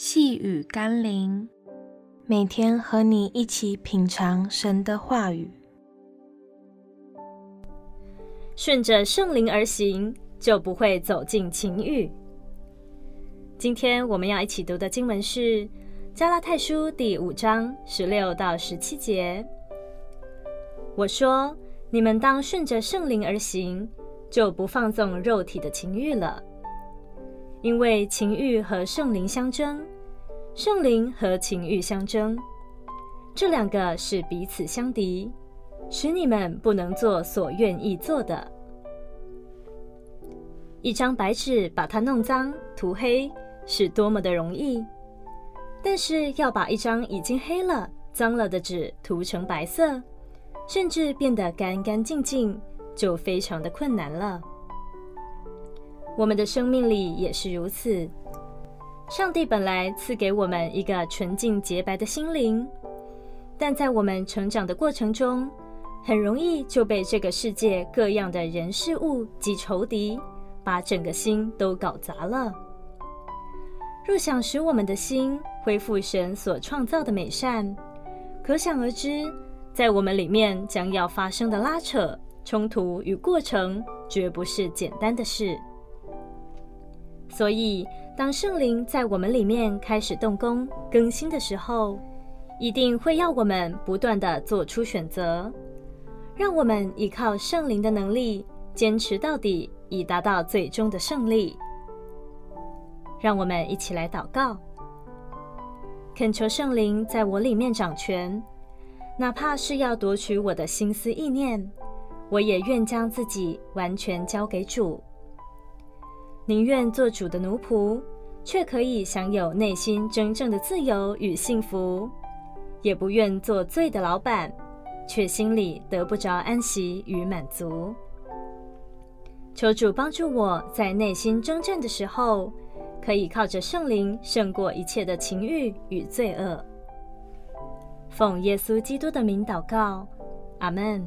细雨甘霖，每天和你一起品尝神的话语，顺着圣灵而行，就不会走进情欲。今天我们要一起读的经文是《加拉太书》第五章十六到十七节。我说：你们当顺着圣灵而行，就不放纵肉体的情欲了。因为情欲和圣灵相争，圣灵和情欲相争，这两个是彼此相敌，使你们不能做所愿意做的。一张白纸把它弄脏、涂黑，是多么的容易；但是要把一张已经黑了、脏了的纸涂成白色，甚至变得干干净净，就非常的困难了。我们的生命里也是如此。上帝本来赐给我们一个纯净洁白的心灵，但在我们成长的过程中，很容易就被这个世界各样的人事物及仇敌，把整个心都搞砸了。若想使我们的心恢复神所创造的美善，可想而知，在我们里面将要发生的拉扯、冲突与过程，绝不是简单的事。所以，当圣灵在我们里面开始动工更新的时候，一定会要我们不断的做出选择，让我们依靠圣灵的能力坚持到底，以达到最终的胜利。让我们一起来祷告，恳求圣灵在我里面掌权，哪怕是要夺取我的心思意念，我也愿将自己完全交给主。宁愿做主的奴仆，却可以享有内心真正的自由与幸福；也不愿做罪的老板，却心里得不着安息与满足。求主帮助我在内心征战的时候，可以靠着圣灵胜过一切的情欲与罪恶。奉耶稣基督的名祷告，阿门。